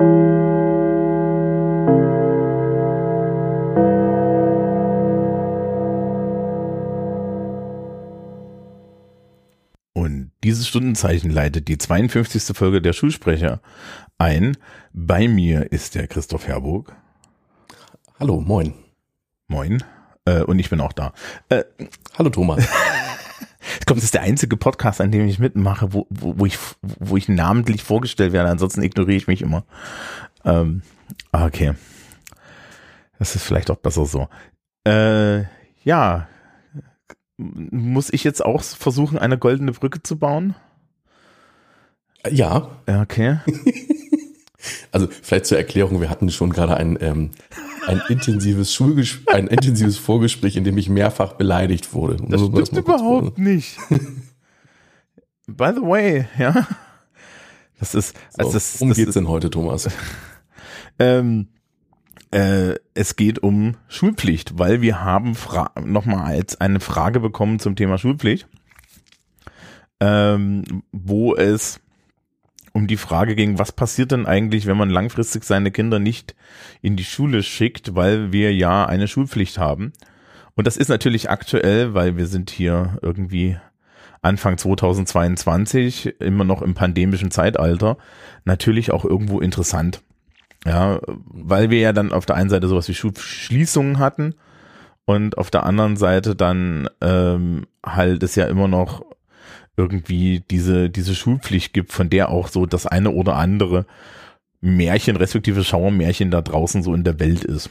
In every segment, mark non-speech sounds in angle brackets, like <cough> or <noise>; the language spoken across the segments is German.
Und dieses Stundenzeichen leitet die 52. Folge der Schulsprecher ein. Bei mir ist der Christoph Herburg. Hallo, moin. Moin. Äh, und ich bin auch da. Äh, Hallo Thomas. <laughs> ich glaube, das ist der einzige Podcast, an dem ich mitmache, wo, wo, wo, ich, wo ich namentlich vorgestellt werde. Ansonsten ignoriere ich mich immer. Ähm, okay. Das ist vielleicht auch besser so. Äh, ja. Muss ich jetzt auch versuchen, eine goldene Brücke zu bauen? Ja. Okay. <laughs> Also vielleicht zur Erklärung, wir hatten schon gerade ein, ähm, ein intensives Schulges ein intensives Vorgespräch, in dem ich mehrfach beleidigt wurde. Das Nur, um stimmt kurz überhaupt nicht. By the way, ja. Das ist, So, also das, worum das, geht's denn heute, Thomas? <laughs> ähm, äh, es geht um Schulpflicht, weil wir haben nochmal als eine Frage bekommen zum Thema Schulpflicht, ähm, wo es um die Frage ging, was passiert denn eigentlich, wenn man langfristig seine Kinder nicht in die Schule schickt, weil wir ja eine Schulpflicht haben. Und das ist natürlich aktuell, weil wir sind hier irgendwie Anfang 2022, immer noch im pandemischen Zeitalter, natürlich auch irgendwo interessant. Ja, weil wir ja dann auf der einen Seite sowas wie Schulschließungen hatten und auf der anderen Seite dann ähm, halt es ja immer noch irgendwie diese, diese Schulpflicht gibt, von der auch so das eine oder andere Märchen, respektive Schauermärchen da draußen so in der Welt ist.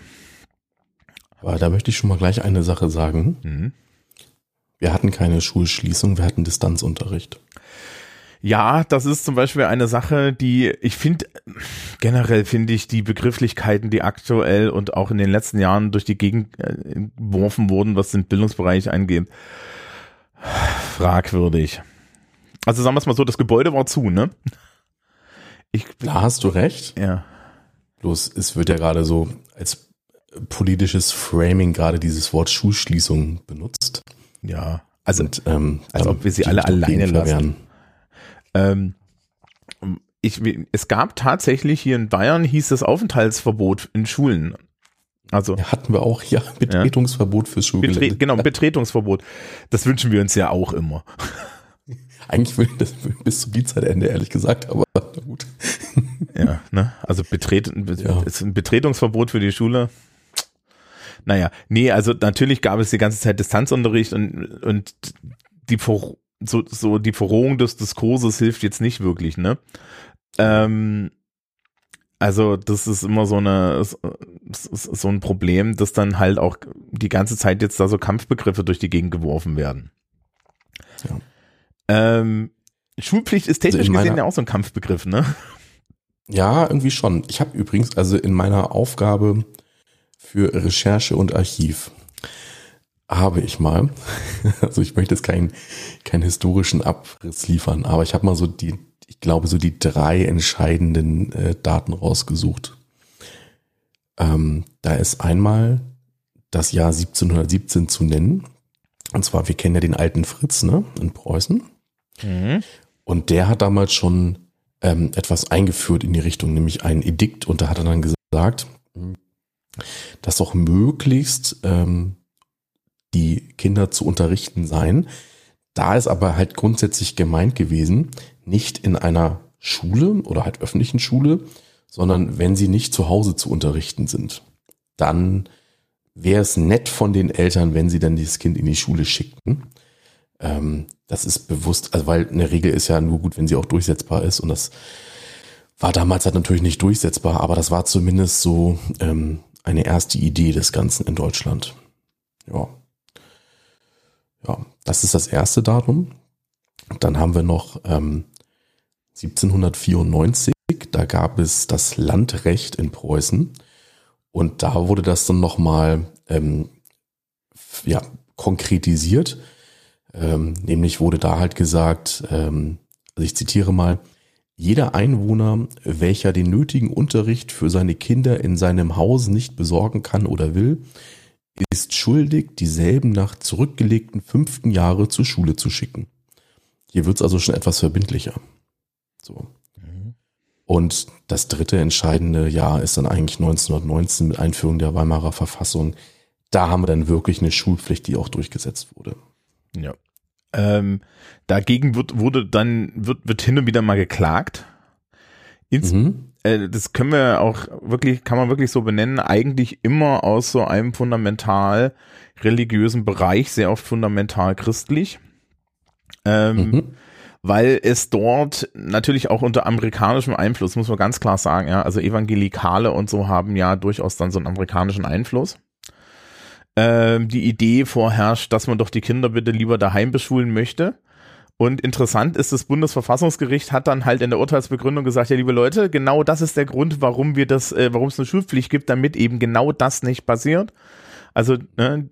Aber da möchte ich schon mal gleich eine Sache sagen. Mhm. Wir hatten keine Schulschließung, wir hatten Distanzunterricht. Ja, das ist zum Beispiel eine Sache, die ich finde, generell finde ich die Begrifflichkeiten, die aktuell und auch in den letzten Jahren durch die Gegend äh, geworfen wurden, was den Bildungsbereich angeht, fragwürdig. Also sagen wir es mal so, das Gebäude war zu, ne? Ich, Da hast du recht. ja. Bloß es wird ja gerade so als politisches Framing gerade dieses Wort Schulschließung benutzt. Ja, also Und, ähm, als ob wir sie alle alleine lassen. ähm, ich, es gab tatsächlich hier in Bayern hieß das Aufenthaltsverbot in Schulen. Also Ja, hatten wir auch, ja, Betretungsverbot fürs Schulgelände. Betre genau Betretungsverbot. Das wünschen wir uns ja auch immer. Eigentlich will ich das bis zum Dienstzeitende, ehrlich gesagt, aber na gut. Ja, ne? Also betret Ja. ist ein Betretungsverbot für die Schule. Naja, nee, also natürlich gab es die ganze Zeit Distanzunterricht und, und die Ver so, so die Verrohung des Diskurses hilft jetzt nicht wirklich, ne? Ähm, also das ist immer so eine so ein Problem, dass dann halt auch die ganze Zeit jetzt da so Kampfbegriffe durch die Gegend geworfen werden. Ja. Ähm, Schulpflicht ist technisch Also gesehen ja auch so ein Kampfbegriff, ne? Ja, irgendwie schon. Ich habe übrigens also in meiner Aufgabe für Recherche und Archiv habe ich mal, <laughs> also ich möchte jetzt keinen keinen historischen Abriss liefern, aber ich habe mal so die, ich glaube so die drei entscheidenden äh, Daten rausgesucht. Ähm, da ist einmal das Jahr 1717 zu nennen. Und zwar, wir kennen ja den alten Fritz, ne, in Preußen. Mhm. Und der hat damals schon ähm, etwas eingeführt in die Richtung, nämlich ein Edikt. Und da hat er dann gesagt, dass doch möglichst ähm, die Kinder zu unterrichten seien. Da ist aber halt grundsätzlich gemeint gewesen, nicht in einer Schule oder halt öffentlichen Schule, sondern wenn sie nicht zu Hause zu unterrichten sind. Dann wäre es nett von den Eltern, wenn sie dann dieses Kind in die Schule schickten. Ähm, das ist bewusst, also weil eine Regel ist ja nur gut, wenn sie auch durchsetzbar ist und das war damals halt natürlich nicht durchsetzbar, aber das war zumindest so ähm, eine erste Idee des Ganzen in Deutschland. Ja. Ja, das ist das erste Datum. Dann haben wir noch ähm, 1794, da gab es das Landrecht in Preußen und da wurde das dann nochmal ähm, ja, konkretisiert. Ähm, nämlich wurde da halt gesagt, ähm, also ich zitiere mal, jeder Einwohner, welcher den nötigen Unterricht für seine Kinder in seinem Haus nicht besorgen kann oder will, ist schuldig, dieselben nach zurückgelegten fünften Jahre zur Schule zu schicken. Hier wird es also schon etwas verbindlicher. So. Und das dritte entscheidende Jahr ist dann eigentlich 1919 mit Einführung der Weimarer Verfassung. Da haben wir dann wirklich eine Schulpflicht, die auch durchgesetzt wurde. Ja. Ähm, dagegen wird, wurde dann, wird, wird hin und wieder mal geklagt. Ins, mhm. äh, das können wir auch wirklich, kann man wirklich so benennen, eigentlich immer aus so einem fundamental religiösen Bereich, sehr oft fundamental christlich. Ähm, mhm. Weil es dort natürlich auch unter amerikanischem Einfluss, muss man ganz klar sagen, ja, also Evangelikale und so haben ja durchaus dann so einen amerikanischen Einfluss. Ähm, die Idee vorherrscht, dass man doch die Kinder bitte lieber daheim beschulen möchte. Und interessant ist, das Bundesverfassungsgericht hat dann halt in der Urteilsbegründung gesagt, ja, liebe Leute, genau das ist der Grund, warum wir das, äh, warum es eine Schulpflicht gibt, damit eben genau das nicht passiert. Also ne,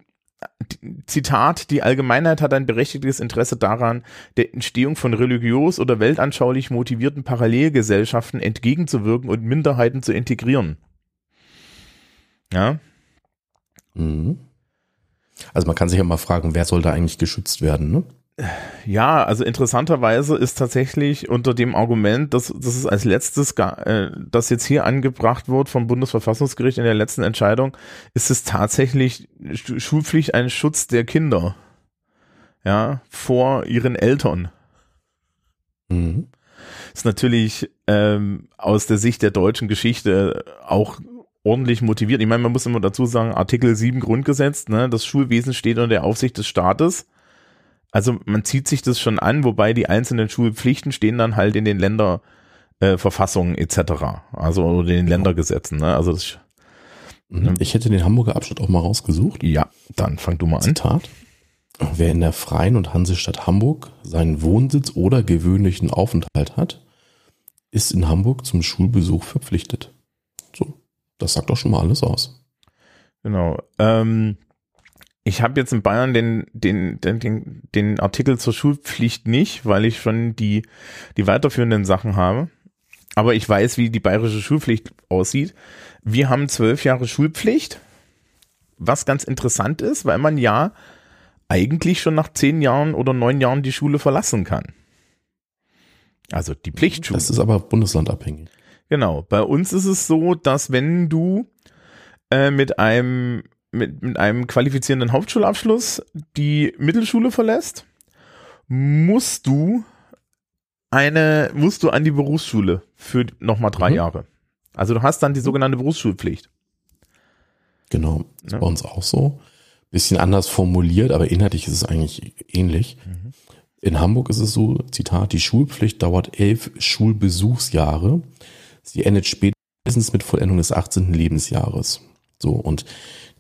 Zitat, die Allgemeinheit hat ein berechtigtes Interesse daran, der Entstehung von religiös oder weltanschaulich motivierten Parallelgesellschaften entgegenzuwirken und Minderheiten zu integrieren. Ja. Mhm. Also man kann sich ja mal fragen, wer soll da eigentlich geschützt werden, ne? Ja, also interessanterweise ist tatsächlich unter dem Argument, dass das ist als letztes, äh, das jetzt hier angebracht wird vom Bundesverfassungsgericht in der letzten Entscheidung, ist es tatsächlich Schulpflicht ein Schutz der Kinder, ja, vor ihren Eltern. Mhm. Ist natürlich ähm, aus der Sicht der deutschen Geschichte auch ordentlich motiviert. Ich meine, man muss immer dazu sagen, Artikel 7 Grundgesetz, ne, das Schulwesen steht unter der Aufsicht des Staates also man zieht sich das schon an, wobei die einzelnen Schulpflichten stehen dann halt in den Länderverfassungen äh, etc. Also oder den Ländergesetzen. Ne? Also das, ne? ich hätte den Hamburger Abschnitt auch mal rausgesucht. Ja, dann fang du mal an. Zitat. Wer in der Freien und Hansestadt Hamburg seinen Wohnsitz oder gewöhnlichen Aufenthalt hat, ist in Hamburg zum Schulbesuch verpflichtet. Das sagt doch schon mal alles aus. Genau. Ähm, ich habe jetzt in Bayern den, den, den, den, den Artikel zur Schulpflicht nicht, weil ich schon die, die weiterführenden Sachen habe. Aber ich weiß, wie die bayerische Schulpflicht aussieht. Wir haben zwölf Jahre Schulpflicht, was ganz interessant ist, weil man ja eigentlich schon nach zehn Jahren oder neun Jahren die Schule verlassen kann. Also die Pflichtschule. Das ist aber bundeslandabhängig. Genau. Bei uns ist es so, dass wenn du äh, mit einem mit, mit einem qualifizierenden Hauptschulabschluss die Mittelschule verlässt, musst du eine, musst du an die Berufsschule für nochmal drei mhm. Jahre. Also du hast dann die sogenannte Berufsschulpflicht. Genau, ist ja. bei uns auch so. Bisschen anders formuliert, aber inhaltlich ist es eigentlich ähnlich. Mhm. In Hamburg ist es so, Zitat, die Schulpflicht dauert elf Schulbesuchsjahre. Sie endet spätestens mit Vollendung des 18. Lebensjahres. So, und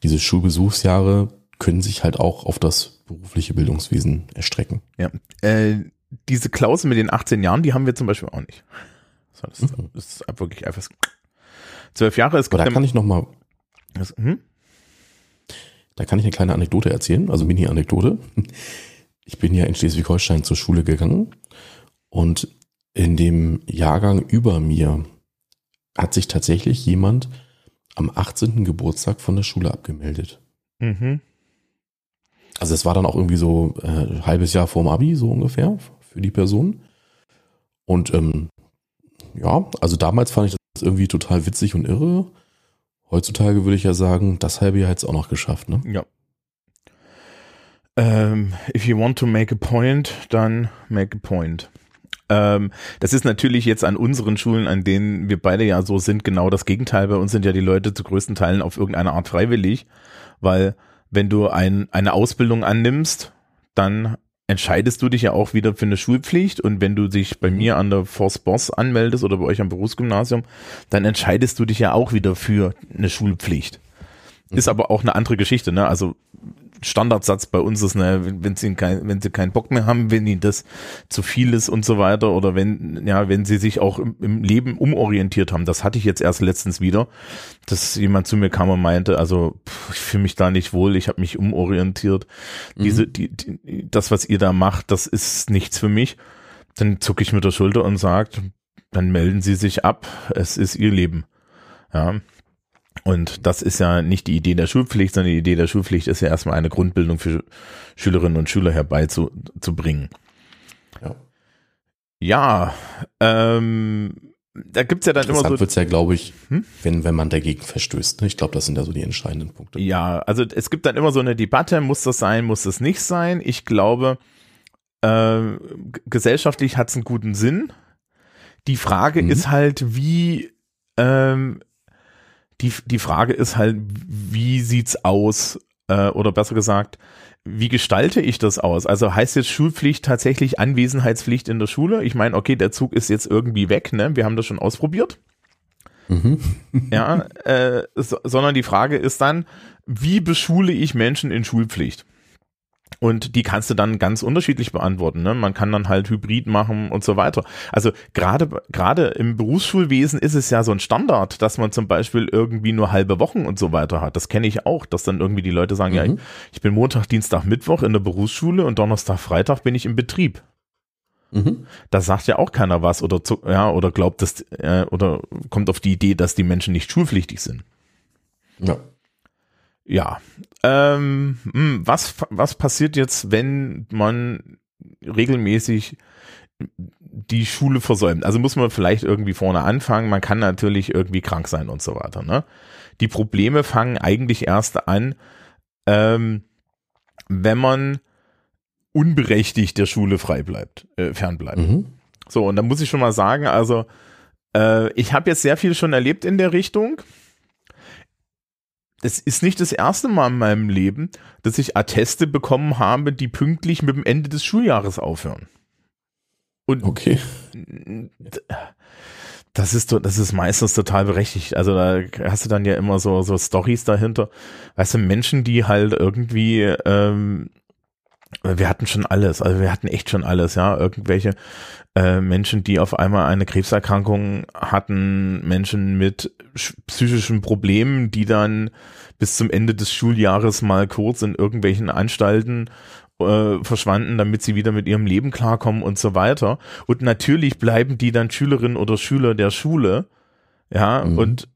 diese Schulbesuchsjahre können sich halt auch auf das berufliche Bildungswesen erstrecken. Ja, äh, diese Klausel mit den 18 Jahren, die haben wir zum Beispiel auch nicht. Das, ist, mhm. das ist wirklich einfach zwölf Jahre. Es da kann ich noch mal. hm? Da kann ich eine kleine Anekdote erzählen, also Mini-Anekdote. Ich bin ja in Schleswig-Holstein zur Schule gegangen und in dem Jahrgang über mir hat sich tatsächlich jemand am 18. Geburtstag von der Schule abgemeldet. Mhm. Also es war dann auch irgendwie so äh, halbes Jahr vorm Abi, so ungefähr, für die Person. Und ähm, ja, also damals fand ich das irgendwie total witzig und irre. Heutzutage würde ich ja sagen, das halbe Jahr hat es auch noch geschafft, ne? Ja. Um, ähm, if you want to make a point, dann make a point. Ähm, das ist natürlich jetzt an unseren Schulen, an denen wir beide ja so sind, genau das Gegenteil. Bei uns sind ja die Leute zu größten Teilen auf irgendeine Art freiwillig, weil wenn du ein, eine Ausbildung annimmst, dann entscheidest du dich ja auch wieder für eine Schulpflicht und wenn du dich bei mir an der Force Boss anmeldest oder bei euch am Berufsgymnasium, dann entscheidest du dich ja auch wieder für eine Schulpflicht. Ist aber auch eine andere Geschichte, ne? Also Standardsatz bei uns ist, ne, wenn sie kein, wenn sie keinen Bock mehr haben, wenn ihnen das zu viel ist und so weiter oder wenn, ja, wenn sie sich auch im, im Leben umorientiert haben. Das hatte ich jetzt erst letztens wieder, dass jemand zu mir kam und meinte, also pff, ich fühle mich da nicht wohl, ich habe mich umorientiert. Mhm. Diese, die, die, das, was ihr da macht, das ist nichts für mich. Dann zucke ich mit der Schulter und sagt, dann melden Sie sich ab, es ist Ihr Leben. Ja. Und das ist ja nicht die Idee der Schulpflicht, sondern die Idee der Schulpflicht ist ja erstmal eine Grundbildung für Schülerinnen und Schüler herbeizubringen. Ja, ja ähm, da gibt's ja dann immer so. wird's ja, glaube ich, hm? wenn, wenn man dagegen verstößt. Ne? Ich glaube, das sind ja so die entscheidenden Punkte. Ja, also es gibt dann immer so eine Debatte, muss das sein, muss das nicht sein. Ich glaube, äh, gesellschaftlich hat's einen guten Sinn. Die Frage mhm. ist halt, wie ähm, die, die Frage ist halt, wie sieht's aus? Äh, oder besser gesagt, wie gestalte ich das aus? Also heißt jetzt Schulpflicht tatsächlich Anwesenheitspflicht in der Schule? Ich meine, okay, der Zug ist jetzt irgendwie weg, ne? Wir haben das schon ausprobiert. Mhm. <laughs> ja, äh, so, sondern die Frage ist dann, wie beschule ich Menschen in Schulpflicht? Und die kannst du dann ganz unterschiedlich beantworten. Ne? Man kann dann halt Hybrid machen und so weiter. Also gerade gerade im Berufsschulwesen ist es ja so ein Standard, dass man zum Beispiel irgendwie nur halbe Wochen und so weiter hat. Das kenne ich auch, dass dann irgendwie die Leute sagen, mhm. ja, ich, ich, bin Montag, Dienstag, Mittwoch in der Berufsschule und Donnerstag, Freitag bin ich im Betrieb. Mhm. Da sagt ja auch keiner was oder zu, ja oder glaubt das äh, oder kommt auf die Idee, dass die Menschen nicht schulpflichtig sind. Ja. Ja. Ähm, hm, was, was passiert jetzt, wenn man regelmäßig die Schule versäumt? Also muss man vielleicht irgendwie vorne anfangen. Man kann natürlich irgendwie krank sein und so weiter. Ne? Die Probleme fangen eigentlich erst an, ähm, wenn man unberechtigt der Schule frei bleibt, äh, fernbleibt. Mhm. So, und da muss ich schon mal sagen, also äh, ich habe jetzt sehr viel schon erlebt in der Richtung es ist nicht das erste Mal in meinem Leben, dass ich Atteste bekommen habe, die pünktlich mit dem Ende des Schuljahres aufhören. Und okay. Das ist, das ist meistens total berechtigt. Also da hast du dann ja immer so, so Stories dahinter. Weißt du, Menschen, die halt irgendwie, ähm, wir hatten schon alles, also wir hatten echt schon alles, ja. Irgendwelche äh, Menschen, die auf einmal eine Krebserkrankung hatten, Menschen mit psychischen Problemen, die dann bis zum Ende des Schuljahres mal kurz in irgendwelchen Anstalten äh, verschwanden, damit sie wieder mit ihrem Leben klarkommen und so weiter. Und natürlich bleiben die dann Schülerinnen oder Schüler der Schule. Ja, mhm. und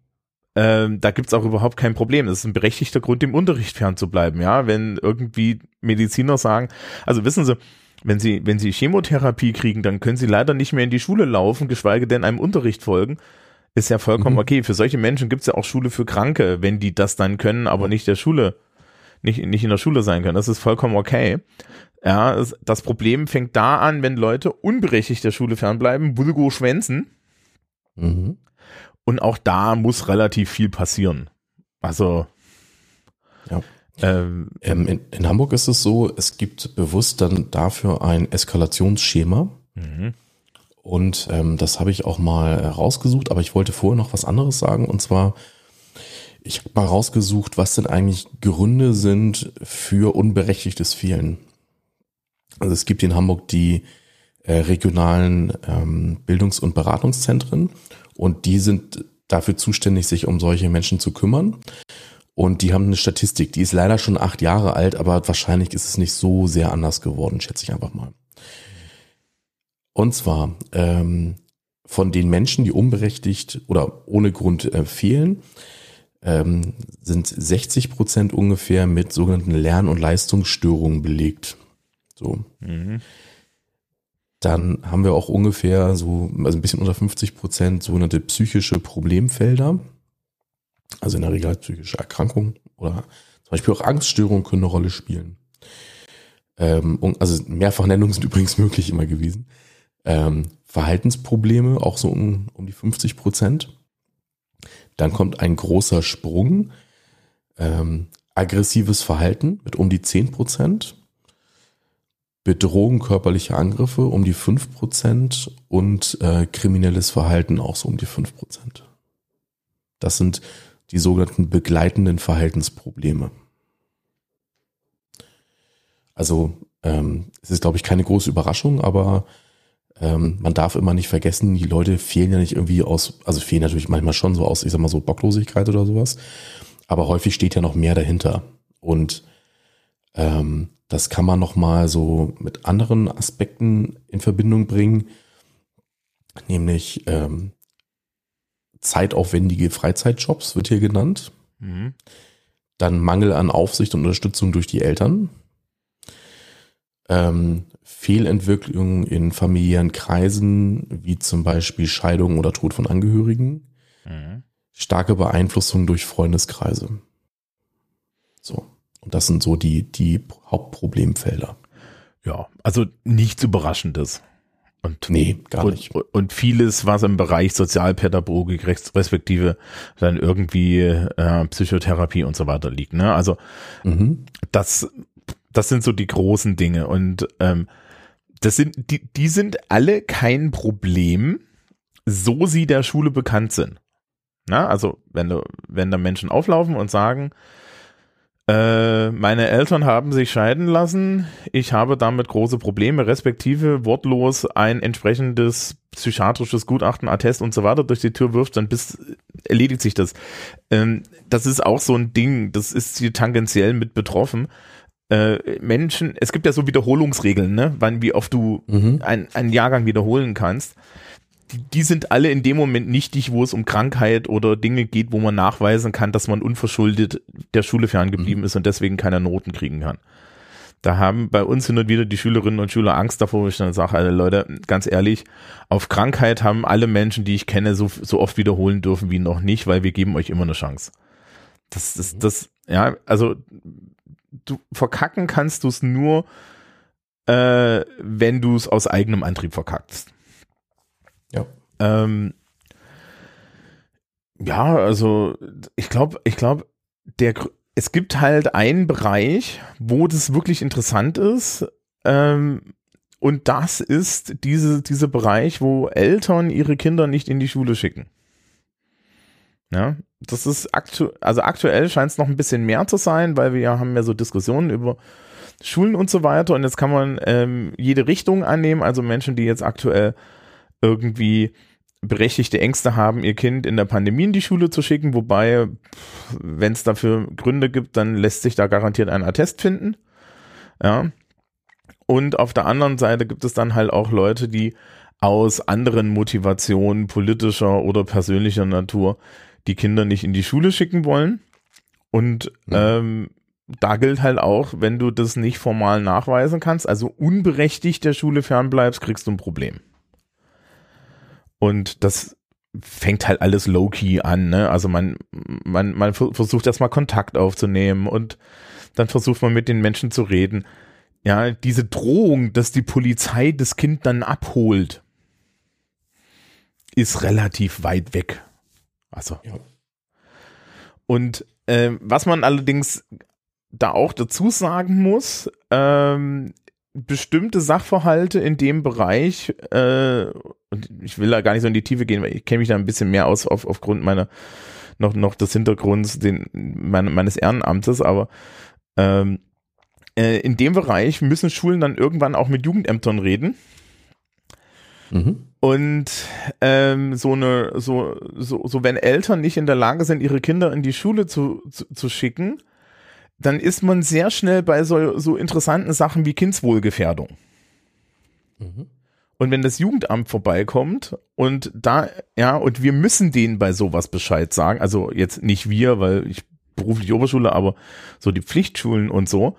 ähm, da gibt's auch überhaupt kein Problem. Das ist ein berechtigter Grund, dem Unterricht fernzubleiben, ja. Wenn irgendwie Mediziner sagen, also wissen Sie, wenn Sie, wenn Sie Chemotherapie kriegen, dann können Sie leider nicht mehr in die Schule laufen, geschweige denn einem Unterricht folgen. Ist ja vollkommen mhm. okay. Für solche Menschen gibt's ja auch Schule für Kranke, wenn die das dann können, aber nicht der Schule, nicht, nicht in der Schule sein können. Das ist vollkommen okay. Ja, das Problem fängt da an, wenn Leute unberechtigt der Schule fernbleiben, Bulgo schwänzen. Mhm. Und auch da muss relativ viel passieren. Also. Ja. Ähm, ähm, in, in, Hamburg ist es so, es gibt bewusst dann dafür ein Eskalationsschema. Mhm. Und ähm, das habe ich auch mal rausgesucht, aber ich wollte vorher noch was anderes sagen. Und zwar, ich habe mal rausgesucht, was denn eigentlich Gründe sind für unberechtigtes Fehlen. Also es gibt in Hamburg die äh, regionalen ähm, Bildungs- und Beratungszentren und die sind dafür zuständig, sich um solche Menschen zu kümmern. Und die haben eine Statistik, die ist leider schon acht Jahre alt, aber wahrscheinlich ist es nicht so sehr anders geworden, schätze ich einfach mal. Und zwar ähm, von den Menschen, die unberechtigt oder ohne Grund äh, fehlen, ähm, sind 60 Prozent ungefähr mit sogenannten Lern- und Leistungsstörungen belegt. So. Mhm. Dann haben wir auch ungefähr so, also ein bisschen unter 50 Prozent sogenannte psychische Problemfelder. Also in der Regel halt psychische Erkrankungen oder zum Beispiel auch Angststörungen können eine Rolle spielen. Ähm, also Mehrfachnennungen sind <laughs> übrigens möglich immer gewesen. Ähm, Verhaltensprobleme auch so um, um die 50 Prozent. Dann kommt ein großer Sprung. Ähm, aggressives Verhalten mit um die 10 Prozent. Bedrohung körperliche Angriffe um die 5 Prozent und äh, kriminelles Verhalten auch so um die 5 Prozent. Das sind die sogenannten begleitenden Verhaltensprobleme. Also ähm, es ist, glaube ich, keine große Überraschung, aber ähm, man darf immer nicht vergessen, die Leute fehlen ja nicht irgendwie aus, also fehlen natürlich manchmal schon so aus, ich sag mal so Bocklosigkeit oder sowas, aber häufig steht ja noch mehr dahinter. Und ähm, das kann man noch mal so mit anderen Aspekten in Verbindung bringen, nämlich ähm, zeitaufwendige Freizeitjobs wird hier genannt. Mhm. Dann Mangel an Aufsicht und Unterstützung durch die Eltern. ähm, Fehlentwicklungen in familiären Kreisen, wie zum Beispiel Scheidung oder Tod von Angehörigen, mhm. starke Beeinflussung durch Freundeskreise. Und das sind so die, die Hauptproblemfelder. Ja, also nichts Überraschendes. Und, nee, gar und, nicht. Und vieles, was im Bereich Sozialpädagogik respektive dann irgendwie äh, Psychotherapie und so weiter liegt. Ne? Also mhm. das, das sind so die großen Dinge. Und ähm, das sind, die, die sind alle kein Problem, so sie der Schule bekannt sind. Na, also wenn, du, wenn da Menschen auflaufen und sagen, äh, meine Eltern haben sich scheiden lassen. Ich habe damit große Probleme, respektive wortlos ein entsprechendes psychiatrisches Gutachten, Attest und so weiter durch die Tür wirft, dann bis erledigt sich das. Ähm, das ist auch so ein Ding, das ist hier tangentiell mit betroffen. Äh, Menschen, es gibt ja so Wiederholungsregeln, ne? wann, wie oft du mhm. ein, einen Jahrgang wiederholen kannst die, die sind alle in dem Moment nichtig, wo es um Krankheit oder Dinge geht, wo man nachweisen kann, dass man unverschuldet der Schule ferngeblieben mhm. ist und deswegen keine Noten kriegen kann. Da haben bei uns hin und wieder die Schülerinnen und Schüler Angst davor, wo ich dann sage, alle Leute, ganz ehrlich, auf Krankheit haben alle Menschen, die ich kenne, so, so oft wiederholen dürfen wie noch nicht, weil wir geben euch immer eine Chance. Das ist, mhm. das, ja, also du verkacken kannst du es nur, äh, wenn du es aus eigenem Antrieb verkackst. Ja. Ähm, ja, also ich glaube, ich glaube, der es gibt halt einen Bereich, wo das wirklich interessant ist. Ähm, und das ist diese, dieser Bereich, wo Eltern ihre Kinder nicht in die Schule schicken. Ja, das ist aktu also aktuell scheint es noch ein bisschen mehr zu sein, weil wir haben ja so Diskussionen über Schulen und so weiter. Und jetzt kann man ähm, jede Richtung annehmen. Also Menschen, die jetzt aktuell irgendwie berechtigte Ängste haben, ihr Kind in der Pandemie in die Schule zu schicken, wobei, wenn es dafür Gründe gibt, dann lässt sich da garantiert ein Attest finden. Ja. Und auf der anderen Seite gibt es dann halt auch Leute, die aus anderen Motivationen politischer oder persönlicher Natur die Kinder nicht in die Schule schicken wollen. Und ähm, da gilt halt auch, wenn du das nicht formal nachweisen kannst, also unberechtigt der Schule fernbleibst, kriegst du ein Problem. Und das fängt halt alles low-key an, ne? Also man, man, man versucht erstmal Kontakt aufzunehmen und dann versucht man mit den Menschen zu reden. Ja, diese Drohung, dass die Polizei das Kind dann abholt, ist relativ weit weg. Also. Ja. Und äh, was man allerdings da auch dazu sagen muss, ähm, bestimmte Sachverhalte in dem Bereich, äh, und ich will da gar nicht so in die Tiefe gehen, weil ich kenne mich da ein bisschen mehr aus auf, aufgrund meiner noch noch des Hintergrunds den, mein, meines Ehrenamtes, aber ähm, äh, in dem Bereich müssen Schulen dann irgendwann auch mit Jugendämtern reden. Mhm. Und ähm, so eine, so, so, so wenn Eltern nicht in der Lage sind, ihre Kinder in die Schule zu, zu, zu schicken, dann ist man sehr schnell bei so, so interessanten Sachen wie Kindswohlgefährdung. Mhm. Und wenn das Jugendamt vorbeikommt und da, ja, und wir müssen denen bei sowas Bescheid sagen, also jetzt nicht wir, weil ich beruflich Oberschule, aber so die Pflichtschulen und so,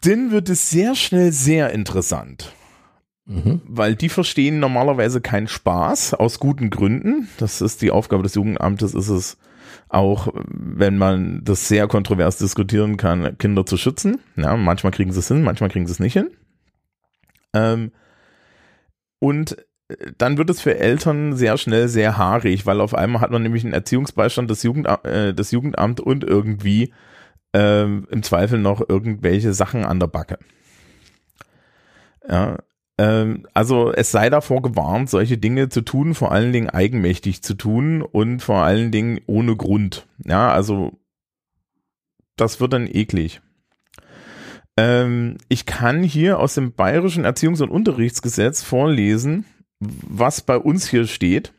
dann wird es sehr schnell sehr interessant. Mhm. Weil die verstehen normalerweise keinen Spaß aus guten Gründen. Das ist die Aufgabe des Jugendamtes, ist es, auch wenn man das sehr kontrovers diskutieren kann, Kinder zu schützen. Ja, manchmal kriegen sie es hin, manchmal kriegen sie es nicht hin. Ähm, und äh, dann wird es für Eltern sehr schnell sehr haarig, weil auf einmal hat man nämlich einen Erziehungsbeistand des, Jugendam äh, des Jugendamt und irgendwie äh, im Zweifel noch irgendwelche Sachen an der Backe. Ja, ähm, also es sei davor gewarnt, solche Dinge zu tun, vor allen Dingen eigenmächtig zu tun und vor allen Dingen ohne Grund. Ja, also das wird dann eklig. Ähm, ich kann hier aus dem Bayerischen Erziehungs- und Unterrichtsgesetz vorlesen, was bei uns hier steht.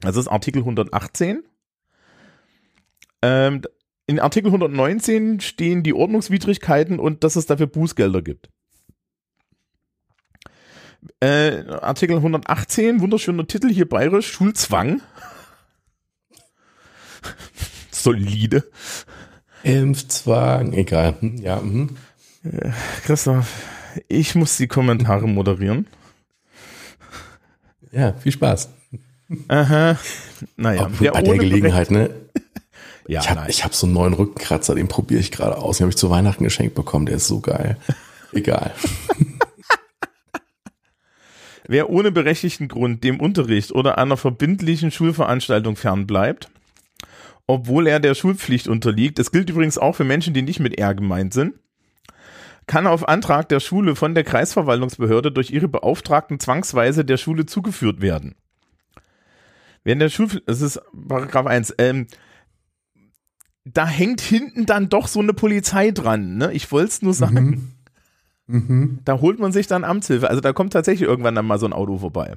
Das ist Artikel 118. Ähm, in Artikel 119 stehen die Ordnungswidrigkeiten und dass es dafür Bußgelder gibt. Äh, Artikel 118, wunderschöner Titel hier bayerisch, Schulzwang. <laughs> Solide. Impfzwang, egal. Hm, ja, mhm. Christoph, ich muss die Kommentare moderieren. Ja, viel Spaß. Aha. Naja, Auch bei der Gelegenheit, ne? Ja, ich habe hab so einen neuen Rückenkratzer, den probiere ich gerade aus. Den habe ich zu Weihnachten geschenkt bekommen, der ist so geil. <laughs> Egal. Wer ohne berechtigten Grund dem Unterricht oder einer verbindlichen Schulveranstaltung fernbleibt, obwohl er der Schulpflicht unterliegt, das gilt übrigens auch für Menschen, die nicht mit R gemeint sind, kann auf Antrag der Schule von der Kreisverwaltungsbehörde durch ihre Beauftragten zwangsweise der Schule zugeführt werden. Wenn der Schul, das ist Paragraph 1, ähm, da hängt hinten dann doch so eine Polizei dran, ne? Ich wollte es nur sagen. Mhm. Da holt man sich dann Amtshilfe. Also da kommt tatsächlich irgendwann dann mal so ein Auto vorbei.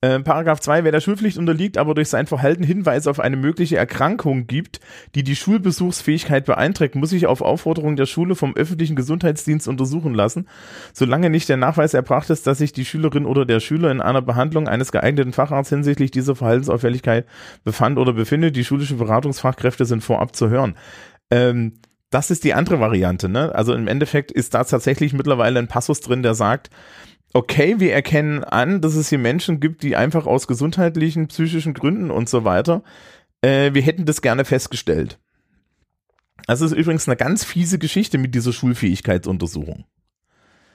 Äh, Paragraph 2, wer der Schulpflicht unterliegt, aber durch sein Verhalten Hinweise auf eine mögliche Erkrankung gibt, die die Schulbesuchsfähigkeit beeinträchtigt, muss sich auf Aufforderung der Schule vom öffentlichen Gesundheitsdienst untersuchen lassen, solange nicht der Nachweis erbracht ist, dass sich die Schülerin oder der Schüler in einer Behandlung eines geeigneten Facharztes hinsichtlich dieser Verhaltensauffälligkeit befand oder befindet. Die schulischen Beratungsfachkräfte sind vorab zu hören. Ähm, das ist die andere Variante, ne? Also im Endeffekt ist da tatsächlich mittlerweile ein Passus drin, der sagt, okay, wir erkennen an, dass es hier Menschen gibt, die einfach aus gesundheitlichen, psychischen Gründen und so weiter, äh, wir hätten das gerne festgestellt. Das ist übrigens eine ganz fiese Geschichte mit dieser Schulfähigkeitsuntersuchung.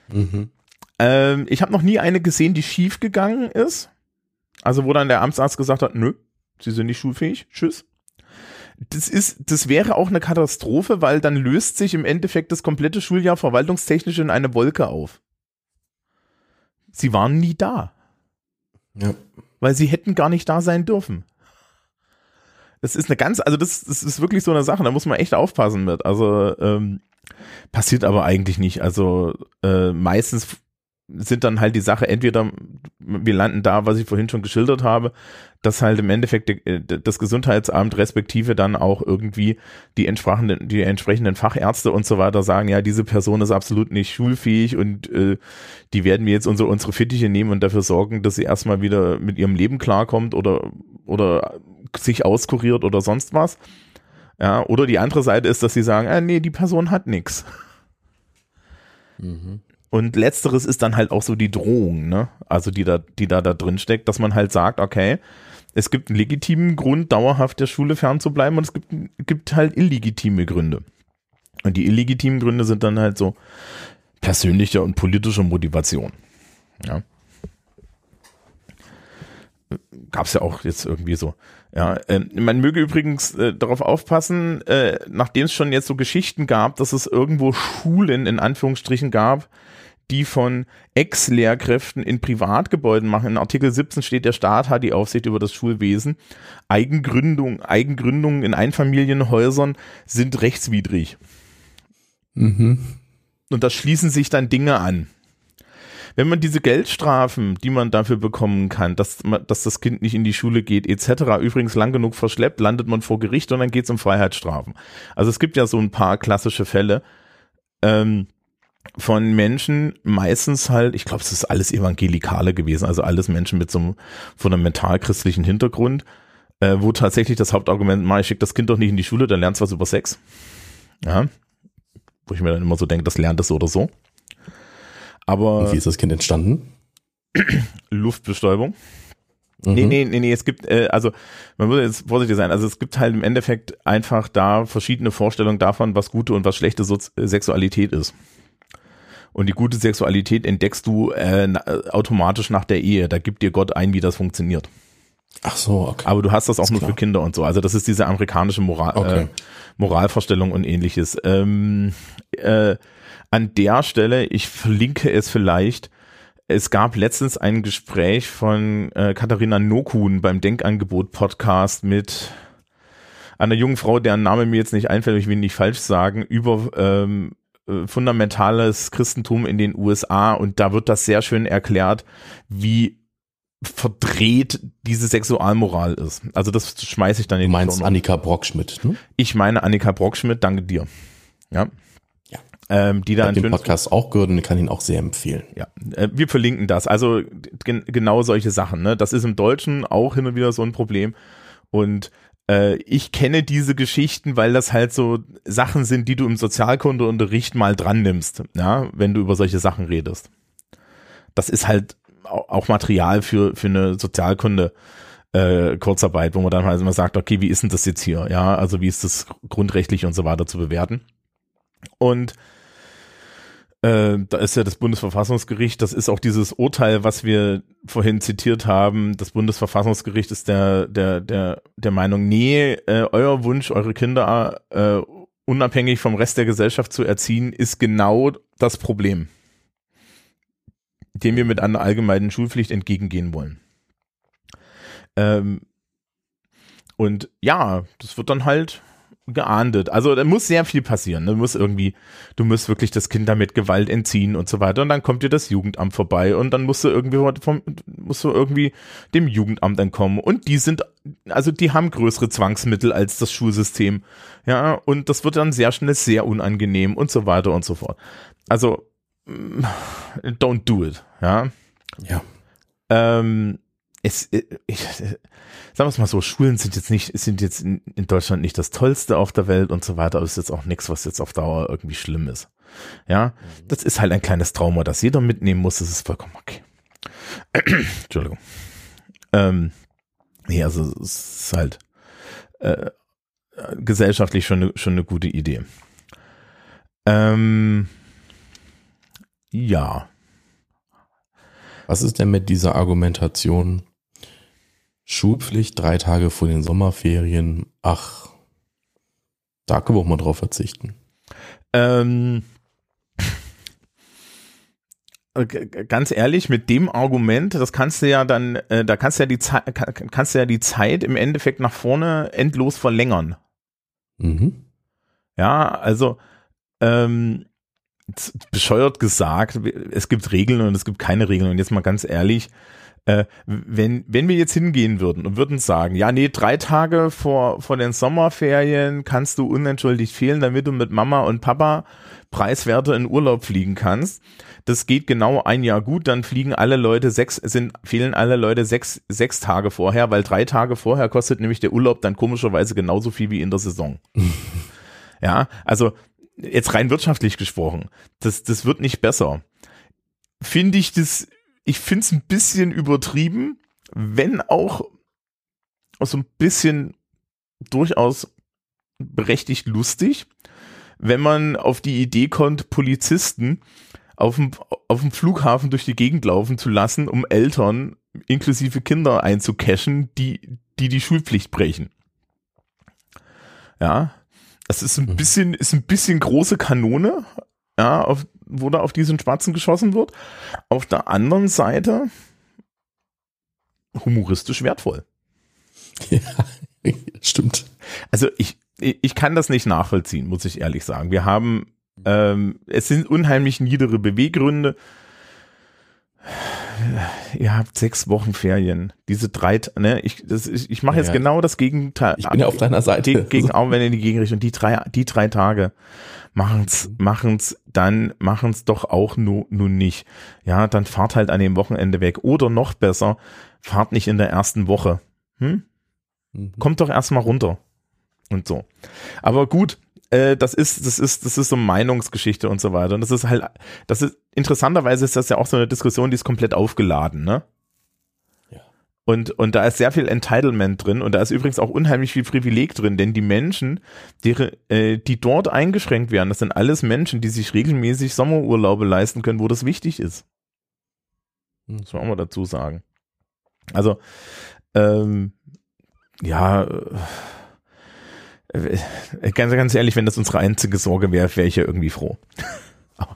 Mhm. Ähm, ich habe noch nie eine gesehen, die schief gegangen ist. Also wo dann der Amtsarzt gesagt hat, nö, Sie sind nicht schulfähig, tschüss. Das ist, das wäre auch eine Katastrophe, weil dann löst sich im Endeffekt das komplette Schuljahr verwaltungstechnisch in eine Wolke auf. Sie waren nie da, Ja. weil sie hätten gar nicht da sein dürfen. Das ist eine ganz, also das, das ist wirklich so eine Sache, da muss man echt aufpassen mit. Also ähm, passiert aber eigentlich nicht. Also äh, meistens sind dann halt die Sache, entweder wir landen da, was ich vorhin schon geschildert habe, dass halt im Endeffekt die, das Gesundheitsamt respektive dann auch irgendwie die entsprechenden, die entsprechenden Fachärzte und so weiter sagen, ja, diese Person ist absolut nicht schulfähig und äh, die werden wir jetzt unsere, unsere Fittiche nehmen und dafür sorgen, dass sie erstmal wieder mit ihrem Leben klarkommt oder, oder sich auskuriert oder sonst was. Ja, oder die andere Seite ist, dass sie sagen, ah, nee, die Person hat nichts. Mhm. Und letzteres ist dann halt auch so die Drohung, ne? Also die da, die da da drin steckt, dass man halt sagt, okay, es gibt einen legitimen Grund, dauerhaft der Schule fernzubleiben und es gibt, gibt halt illegitime Gründe. Und die illegitimen Gründe sind dann halt so persönliche und politische Motivation. Ja. Gab es ja auch jetzt irgendwie so. Ja, äh, man möge übrigens äh, darauf aufpassen, äh, nachdem es schon jetzt so Geschichten gab, dass es irgendwo Schulen in Anführungsstrichen gab, die von Ex-Lehrkräften in Privatgebäuden machen. In Artikel 17 steht, der Staat hat die Aufsicht über das Schulwesen. Eigengründung, Eigengründungen in Einfamilienhäusern sind rechtswidrig. Mhm. Und da schließen sich dann Dinge an. Wenn man diese Geldstrafen, die man dafür bekommen kann, dass, dass das Kind nicht in die Schule geht, etc., übrigens lang genug verschleppt, landet man vor Gericht und dann geht es um Freiheitsstrafen. Also es gibt ja so ein paar klassische Fälle ähm, von Menschen, meistens halt, ich glaube, es ist alles Evangelikale gewesen, also alles Menschen mit so einem fundamental-christlichen Hintergrund, äh, wo tatsächlich das Hauptargument war, ich schicke das Kind doch nicht in die Schule, dann lernt es was über Sex. Ja, wo ich mir dann immer so denke, das lernt es so oder so. Aber Und wie ist das Kind entstanden? Luftbestäubung. Mhm. Nee, nee, nee, nee, es gibt, äh, also man muss jetzt vorsichtig sein, also es gibt halt im Endeffekt einfach da verschiedene Vorstellungen davon, was gute und was schlechte Sozi Sexualität ist. Und die gute Sexualität entdeckst du äh, automatisch nach der Ehe. Da gibt dir Gott ein, wie das funktioniert. Ach so, okay. Aber du hast das auch Ist nur klar. für Kinder und so. Also das ist diese amerikanische Moral, Okay. äh, Moralvorstellung und ähnliches. Ähm, äh, an der Stelle, ich verlinke es vielleicht, es gab letztens ein Gespräch von äh, Katharina Nokun beim Denkangebot-Podcast mit einer jungen Frau, deren Name mir jetzt nicht einfällt, ich will nicht falsch sagen, über ähm, äh, fundamentales Christentum in den USA und da wird das sehr schön erklärt, wie verdreht diese Sexualmoral ist. Also das schmeiße ich dann in Du meinst Shownotes. Annika Brockschmidt, ne? Ich meine Annika Brockschmidt, danke dir. Ja. Ja. Ähm, die Ich da habe ein den Podcast auch gehört und ich kann ihn auch sehr empfehlen. ja, äh, wir verlinken das. Also gen genau solche Sachen. Ne? Das ist im Deutschen auch hin und wieder so ein Problem. Und äh, ich kenne diese Geschichten, weil das halt so Sachen sind, die du im Sozialkundeunterricht mal dran nimmst, ja, wenn du über solche Sachen redest. Das ist halt auch Material für, für eine Sozialkunde. Äh, Kurzarbeit, wo man dann halt immer sagt, okay, wie ist denn das jetzt hier? Ja, also wie ist das grundrechtlich und so weiter zu bewerten? Und äh, da ist ja das Bundesverfassungsgericht, das ist auch dieses Urteil, was wir vorhin zitiert haben. Das Bundesverfassungsgericht ist der, der, der, der Meinung, nee, äh, euer Wunsch, eure Kinder äh, unabhängig vom Rest der Gesellschaft zu erziehen, ist genau das Problem, dem wir mit einer allgemeinen Schulpflicht entgegengehen wollen. Ähm, und ja, das wird dann halt geahndet. Also da muss sehr viel passieren. Da muss irgendwie, du musst wirklich das Kind damit Gewalt entziehen und so weiter. Und dann kommt dir das Jugendamt vorbei und dann musst du irgendwie vom, musst du irgendwie dem Jugendamt entkommen. Und die sind, also die haben größere Zwangsmittel als das Schulsystem. Ja, und das wird dann sehr schnell sehr unangenehm und so weiter und so fort. Also, mm, don't do it. Ja. Ja. Ähm, es, ich, sagen wir es mal so, Schulen sind jetzt nicht, sind jetzt in, in Deutschland nicht das Tollste auf der Welt und so weiter, aber es ist jetzt auch nichts, was jetzt auf Dauer irgendwie schlimm ist. Ja, mhm. das ist halt ein kleines Trauma, das jeder mitnehmen muss, das ist vollkommen okay. <clears throat> Entschuldigung. Ähm, nee, also es ist halt äh, gesellschaftlich schon, ne, schon eine gute Idee. Ähm, ja. Was ist denn mit dieser Argumentation? Schulpflicht drei Tage vor den Sommerferien. Ach, da können wir auch mal drauf verzichten. Ähm, ganz ehrlich, mit dem Argument, das kannst du ja dann, äh, da kannst du ja die Zeit, kannst du ja die Zeit im Endeffekt nach vorne endlos verlängern. Mhm. Ja, also ähm, bescheuert gesagt, es gibt Regeln und es gibt keine Regeln. Und jetzt mal ganz ehrlich, äh, wenn, wenn wir jetzt hingehen würden und würden sagen, ja, nee, drei Tage vor, vor den Sommerferien kannst du unentschuldigt fehlen, damit du mit Mama und Papa preiswerter in Urlaub fliegen kannst. Das geht genau ein Jahr gut, dann fliegen alle Leute sechs, sind, fehlen alle Leute sechs, sechs Tage vorher, weil drei Tage vorher kostet nämlich der Urlaub dann komischerweise genauso viel wie in der Saison. <laughs> ja, also jetzt rein wirtschaftlich gesprochen, das, das wird nicht besser. Finde ich das ich finde es ein bisschen übertrieben, wenn auch so ein bisschen durchaus berechtigt lustig, wenn man auf die Idee kommt, Polizisten auf dem, auf dem Flughafen durch die Gegend laufen zu lassen, um Eltern inklusive Kinder einzucachen, die, die die Schulpflicht brechen. Ja, das ist ein mhm. bisschen, ist ein bisschen große Kanone, ja, auf, wo da auf diesen Spatzen geschossen wird. Auf der anderen Seite humoristisch wertvoll. Ja, <laughs> stimmt. Also ich, ich kann das nicht nachvollziehen, muss ich ehrlich sagen. Wir haben, ähm, es sind unheimlich niedere Beweggründe. Ihr habt sechs Wochen Ferien. Diese drei, ne, ich, das, ich, ich mache jetzt ja, genau das Gegenteil. Ich bin ja auf deiner Seite. Gegen, gegen auch wenn in die Gegenrichtung. Die drei, die drei Tage machen's, mhm. machen's, dann machen's doch auch nur, nun nicht. Ja, dann fahrt halt an dem Wochenende weg. Oder noch besser, fahrt nicht in der ersten Woche. Hm? Mhm. Kommt doch erstmal runter. Und so. Aber gut, äh, das ist, das ist, das ist so Meinungsgeschichte und so weiter. Und das ist halt, das ist, interessanterweise ist das ja auch so eine Diskussion, die ist komplett aufgeladen, ne? Und, und da ist sehr viel Entitlement drin und da ist übrigens auch unheimlich viel Privileg drin, denn die Menschen, die, äh, die dort eingeschränkt werden, das sind alles Menschen, die sich regelmäßig Sommerurlaube leisten können, wo das wichtig ist. Das wollen wir dazu sagen. Also, ähm, ja, äh, ganz, ganz ehrlich, wenn das unsere einzige Sorge wäre, wäre ich ja irgendwie froh. <laughs>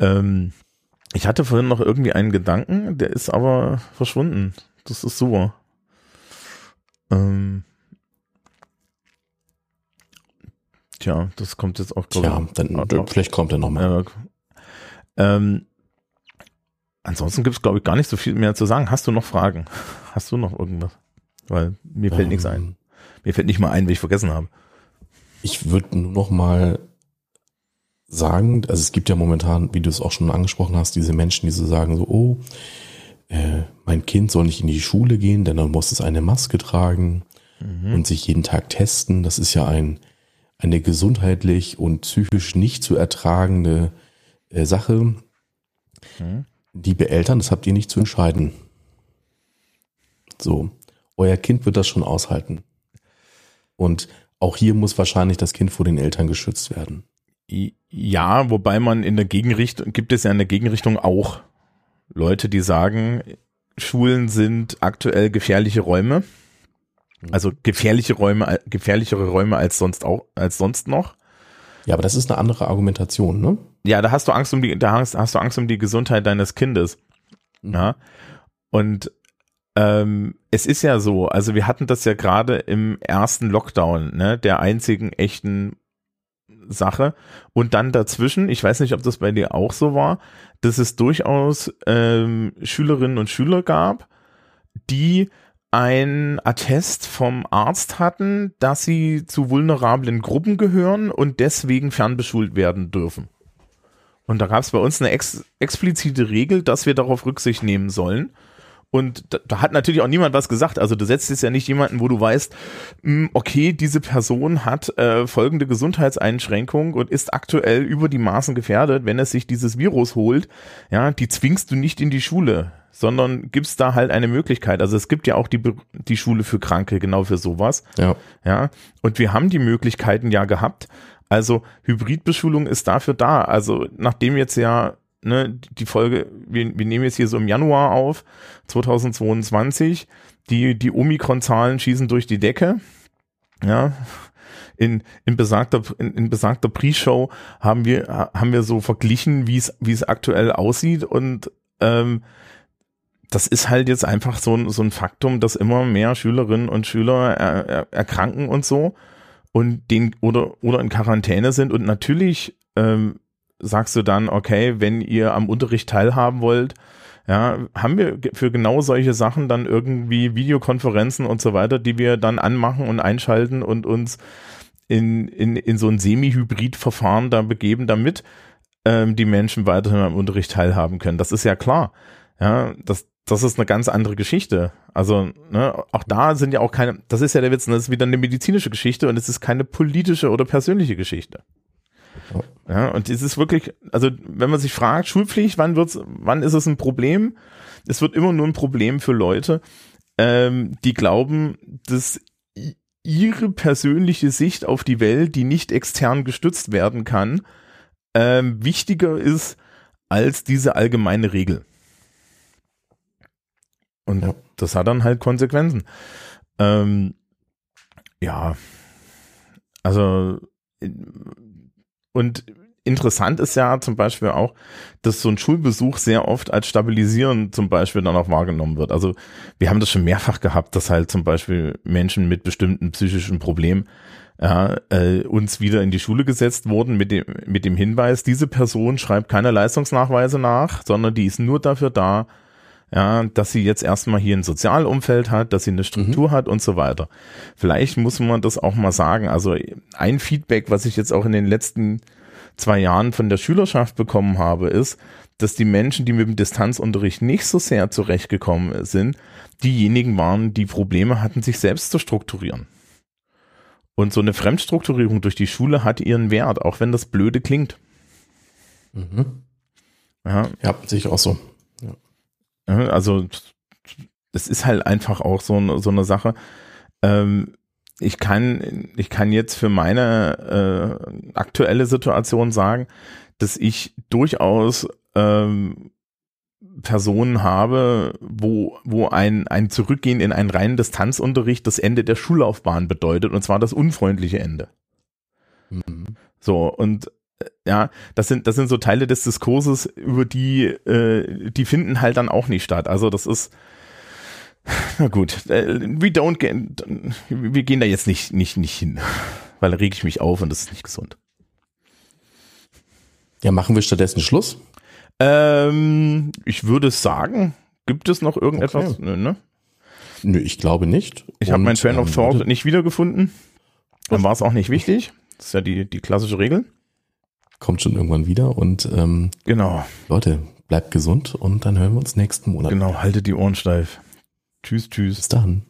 ähm, ich hatte vorhin noch irgendwie einen Gedanken, der ist aber verschwunden. Das ist super. Ähm, tja, das kommt jetzt auch, Tja, dann, ah, vielleicht kommt er nochmal. Ja, ähm, ansonsten gibt es, glaube ich, gar nicht so viel mehr zu sagen. Hast du noch Fragen? Hast du noch irgendwas? Weil mir fällt ähm, nichts ein. Mir fällt nicht mal ein, wie ich vergessen habe. Ich würde nur noch mal sagen, also es gibt ja momentan, wie du es auch schon angesprochen hast, diese Menschen, die so sagen so, oh, äh, mein Kind soll nicht in die Schule gehen, denn dann muss es eine Maske tragen. mhm. und sich jeden Tag testen. Das ist ja ein, eine gesundheitlich und psychisch nicht zu ertragende äh, Sache. Mhm. Liebe Eltern, das habt ihr nicht zu entscheiden. So, euer Kind wird das schon aushalten. Und auch hier muss wahrscheinlich das Kind vor den Eltern geschützt werden. Ja, wobei man in der Gegenrichtung, gibt es ja in der Gegenrichtung auch Leute, die sagen, Schulen sind aktuell gefährliche Räume. Also gefährliche Räume, gefährlichere Räume als sonst auch, als sonst noch. Ja, aber das ist eine andere Argumentation, ne? Ja, da hast du Angst um die, da hast, hast du Angst um die Gesundheit deines Kindes. Mhm. Ja. Und ähm, es ist ja so, also wir hatten das ja gerade im ersten Lockdown, ne, der einzigen echten Sache. Und dann dazwischen, ich weiß nicht, ob das bei dir auch so war, dass es durchaus ähm, Schülerinnen und Schüler gab, die ein Attest vom Arzt hatten, dass sie zu vulnerablen Gruppen gehören und deswegen fernbeschult werden dürfen. Und da gab es bei uns eine ex explizite Regel, dass wir darauf Rücksicht nehmen sollen. Und da, da, hat natürlich auch niemand was gesagt. Also du setzt jetzt ja nicht jemanden, wo du weißt, mh, hm, okay, diese Person hat äh, folgende Gesundheitseinschränkung und ist aktuell über die Maßen gefährdet, wenn er sich dieses Virus holt. Ja, die zwingst du nicht in die Schule, sondern gibst da halt eine Möglichkeit. Also es gibt ja auch die, die Schule für Kranke, genau für sowas. Ja. Ja. Und wir haben die Möglichkeiten ja gehabt. Also Hybridbeschulung ist dafür da. Also nachdem jetzt ja ne, die Folge, wir, wir nehmen jetzt hier so im Januar auf, 2022, die, die Omikron-Zahlen schießen durch die Decke. Ja, in, in besagter, in, in besagter Pre-Show haben wir, haben wir so verglichen, wie es, wie es aktuell aussieht. Und, ähm, das ist halt jetzt einfach so ein, so ein Faktum, dass immer mehr Schülerinnen und Schüler er, er, erkranken und so und den oder oder in Quarantäne sind. Und natürlich ähm, sagst du dann, okay, wenn ihr am Unterricht teilhaben wollt, ja, haben wir für genau solche Sachen dann irgendwie Videokonferenzen und so weiter, die wir dann anmachen und einschalten und uns in, in, in so ein Semi-Hybrid-Verfahren da begeben, damit ähm, die Menschen weiterhin am Unterricht teilhaben können. Das ist ja klar. Ja, das, das ist eine ganz andere Geschichte. Also, ne, auch da sind ja auch keine, das ist ja der Witz, das ist wieder eine medizinische Geschichte und es ist keine politische oder persönliche Geschichte. Ja, und es ist wirklich, also wenn man sich fragt, Schulpflicht, wann wird's, wann ist es ein Problem? Es wird immer nur ein Problem für Leute, ähm, die glauben, dass ihre persönliche Sicht auf die Welt, die nicht extern gestützt werden kann, ähm, wichtiger ist als diese allgemeine Regel. Und ja. das hat dann halt Konsequenzen. Ähm, ja, also und interessant ist ja zum Beispiel auch, dass so ein Schulbesuch sehr oft als stabilisierend zum Beispiel dann auch wahrgenommen wird. Also wir haben das schon mehrfach gehabt, dass halt zum Beispiel Menschen mit bestimmten psychischen Problemen ja, äh, uns wieder in die Schule gesetzt wurden mit dem, mit dem Hinweis, diese Person schreibt keine Leistungsnachweise nach, sondern die ist nur dafür da, ja, dass sie jetzt erstmal hier ein Sozialumfeld hat, dass sie eine Struktur mhm. hat und so weiter. Vielleicht muss man das auch mal sagen. Also ein Feedback, was ich jetzt auch in den letzten zwei Jahren von der Schülerschaft bekommen habe, ist, dass die Menschen, die mit dem Distanzunterricht nicht so sehr zurechtgekommen sind, diejenigen waren, die Probleme hatten, sich selbst zu strukturieren. Und so eine Fremdstrukturierung durch die Schule hat ihren Wert, auch wenn das blöde klingt. Mhm. Ja, ja sehe ich auch so. Also es ist halt einfach auch so, so eine Sache. Ähm, ich kann, ich kann jetzt für meine äh, aktuelle Situation sagen, dass ich durchaus ähm, Personen habe, wo, wo ein, ein Zurückgehen in einen reinen Distanzunterricht das Ende der Schullaufbahn bedeutet, und zwar das unfreundliche Ende. Mhm. So, und ja, das sind, das sind so Teile des Diskurses, über die, äh, die finden halt dann auch nicht statt. Also das ist, na gut, äh, we don't get, wir gehen da jetzt nicht, nicht, nicht hin, weil da reg ich mich auf und das ist nicht gesund. Ja, machen wir stattdessen Schluss? Ähm, ich würde sagen, gibt es noch irgendetwas? Okay. Nö, ne? Nö, ich glaube nicht. Ich habe mein Fan of ähm, Thought nicht wiedergefunden. Dann war es auch nicht wichtig. Das ist ja die, die klassische Regel kommt schon irgendwann wieder und ähm, genau. Leute, bleibt gesund und dann hören wir uns nächsten Monat. Genau, haltet die Ohren steif. Tschüss, tschüss. Bis dann.